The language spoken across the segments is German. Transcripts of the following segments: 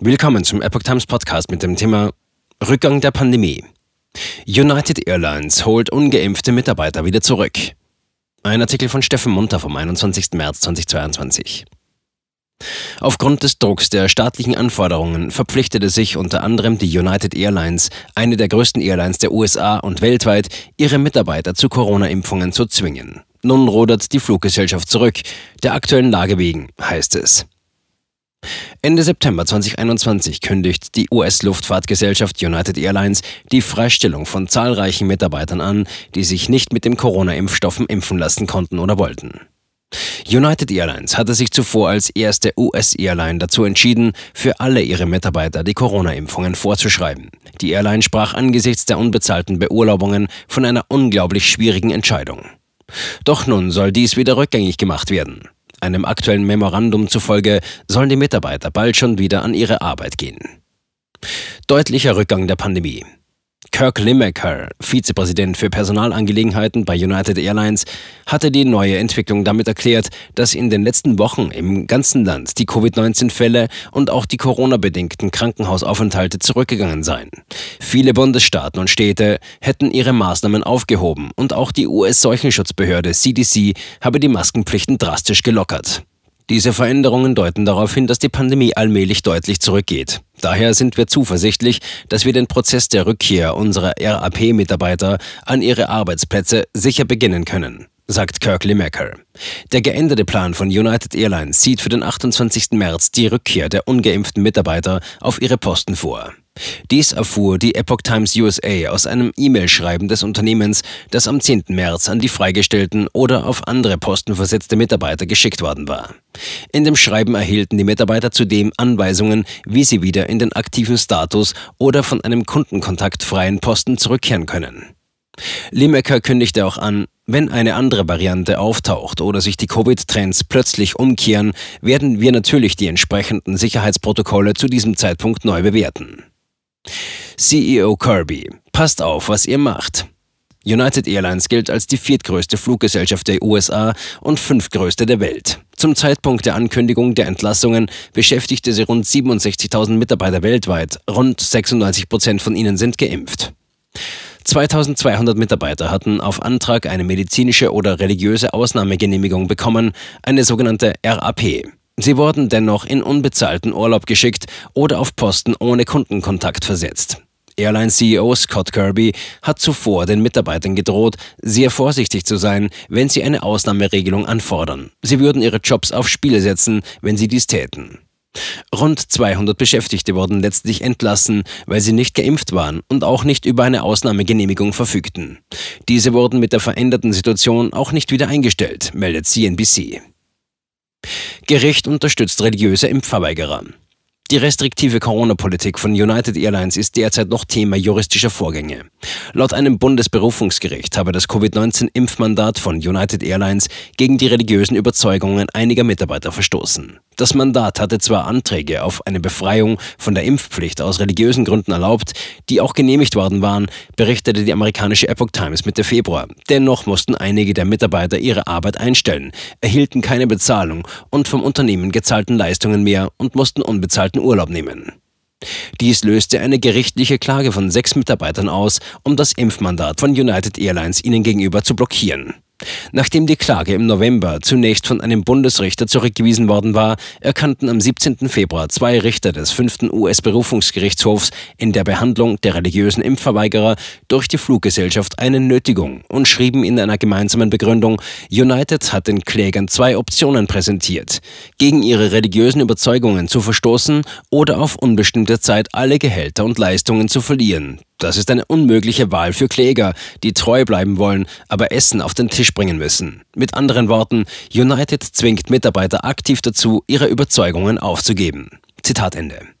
Willkommen zum Epoch Times Podcast mit dem Thema Rückgang der Pandemie. United Airlines holt ungeimpfte Mitarbeiter wieder zurück. Ein Artikel von Steffen Munter vom 21. März 2022. Aufgrund des Drucks der staatlichen Anforderungen verpflichtete sich unter anderem die United Airlines, eine der größten Airlines der USA und weltweit, ihre Mitarbeiter zu Corona-Impfungen zu zwingen. Nun rudert die Fluggesellschaft zurück, der aktuellen Lage wegen, heißt es. Ende September 2021 kündigt die US-Luftfahrtgesellschaft United Airlines die Freistellung von zahlreichen Mitarbeitern an, die sich nicht mit dem Corona-Impfstoffen impfen lassen konnten oder wollten. United Airlines hatte sich zuvor als erste US-Airline dazu entschieden, für alle ihre Mitarbeiter die Corona-Impfungen vorzuschreiben. Die Airline sprach angesichts der unbezahlten Beurlaubungen von einer unglaublich schwierigen Entscheidung. Doch nun soll dies wieder rückgängig gemacht werden. Einem aktuellen Memorandum zufolge sollen die Mitarbeiter bald schon wieder an ihre Arbeit gehen. Deutlicher Rückgang der Pandemie. Kirk Lineker, Vizepräsident für Personalangelegenheiten bei United Airlines, hatte die neue Entwicklung damit erklärt, dass in den letzten Wochen im ganzen Land die Covid-19-Fälle und auch die Corona-bedingten Krankenhausaufenthalte zurückgegangen seien. Viele Bundesstaaten und Städte hätten ihre Maßnahmen aufgehoben und auch die US-Seuchenschutzbehörde CDC habe die Maskenpflichten drastisch gelockert. Diese Veränderungen deuten darauf hin, dass die Pandemie allmählich deutlich zurückgeht. Daher sind wir zuversichtlich, dass wir den Prozess der Rückkehr unserer RAP-Mitarbeiter an ihre Arbeitsplätze sicher beginnen können sagt Kirk Lineker. Der geänderte Plan von United Airlines sieht für den 28. März die Rückkehr der ungeimpften Mitarbeiter auf ihre Posten vor. Dies erfuhr die Epoch Times USA aus einem E-Mail-Schreiben des Unternehmens, das am 10. März an die freigestellten oder auf andere Posten versetzte Mitarbeiter geschickt worden war. In dem Schreiben erhielten die Mitarbeiter zudem Anweisungen, wie sie wieder in den aktiven Status oder von einem Kundenkontakt freien Posten zurückkehren können. Limecker kündigte auch an, wenn eine andere Variante auftaucht oder sich die Covid-Trends plötzlich umkehren, werden wir natürlich die entsprechenden Sicherheitsprotokolle zu diesem Zeitpunkt neu bewerten. CEO Kirby, passt auf, was ihr macht. United Airlines gilt als die viertgrößte Fluggesellschaft der USA und fünftgrößte der Welt. Zum Zeitpunkt der Ankündigung der Entlassungen beschäftigte sie rund 67.000 Mitarbeiter weltweit. Rund 96 Prozent von ihnen sind geimpft. 2200 Mitarbeiter hatten auf Antrag eine medizinische oder religiöse Ausnahmegenehmigung bekommen, eine sogenannte RAP. Sie wurden dennoch in unbezahlten Urlaub geschickt oder auf Posten ohne Kundenkontakt versetzt. Airline-CEO Scott Kirby hat zuvor den Mitarbeitern gedroht, sehr vorsichtig zu sein, wenn sie eine Ausnahmeregelung anfordern. Sie würden ihre Jobs aufs Spiel setzen, wenn sie dies täten. Rund 200 Beschäftigte wurden letztlich entlassen, weil sie nicht geimpft waren und auch nicht über eine Ausnahmegenehmigung verfügten. Diese wurden mit der veränderten Situation auch nicht wieder eingestellt, meldet CNBC. Gericht unterstützt religiöse Impfverweigerer. Die restriktive Corona-Politik von United Airlines ist derzeit noch Thema juristischer Vorgänge. Laut einem Bundesberufungsgericht habe das Covid-19-Impfmandat von United Airlines gegen die religiösen Überzeugungen einiger Mitarbeiter verstoßen. Das Mandat hatte zwar Anträge auf eine Befreiung von der Impfpflicht aus religiösen Gründen erlaubt, die auch genehmigt worden waren, berichtete die amerikanische Epoch Times Mitte Februar. Dennoch mussten einige der Mitarbeiter ihre Arbeit einstellen, erhielten keine Bezahlung und vom Unternehmen gezahlten Leistungen mehr und mussten unbezahlten Urlaub nehmen. Dies löste eine gerichtliche Klage von sechs Mitarbeitern aus, um das Impfmandat von United Airlines ihnen gegenüber zu blockieren. Nachdem die Klage im November zunächst von einem Bundesrichter zurückgewiesen worden war, erkannten am 17. Februar zwei Richter des fünften US-Berufungsgerichtshofs in der Behandlung der religiösen Impfverweigerer durch die Fluggesellschaft eine Nötigung und schrieben in einer gemeinsamen Begründung, United hat den Klägern zwei Optionen präsentiert, gegen ihre religiösen Überzeugungen zu verstoßen oder auf unbestimmte Zeit alle Gehälter und Leistungen zu verlieren. Das ist eine unmögliche Wahl für Kläger, die treu bleiben wollen, aber Essen auf den Tisch bringen müssen. Mit anderen Worten, United zwingt Mitarbeiter aktiv dazu, ihre Überzeugungen aufzugeben. Zitat Ende.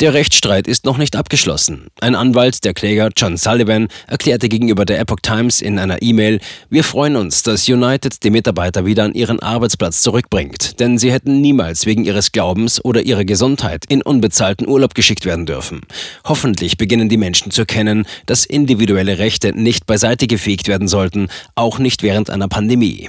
Der Rechtsstreit ist noch nicht abgeschlossen. Ein Anwalt der Kläger John Sullivan erklärte gegenüber der Epoch Times in einer E-Mail, wir freuen uns, dass United die Mitarbeiter wieder an ihren Arbeitsplatz zurückbringt, denn sie hätten niemals wegen ihres Glaubens oder ihrer Gesundheit in unbezahlten Urlaub geschickt werden dürfen. Hoffentlich beginnen die Menschen zu erkennen, dass individuelle Rechte nicht beiseite gefegt werden sollten, auch nicht während einer Pandemie.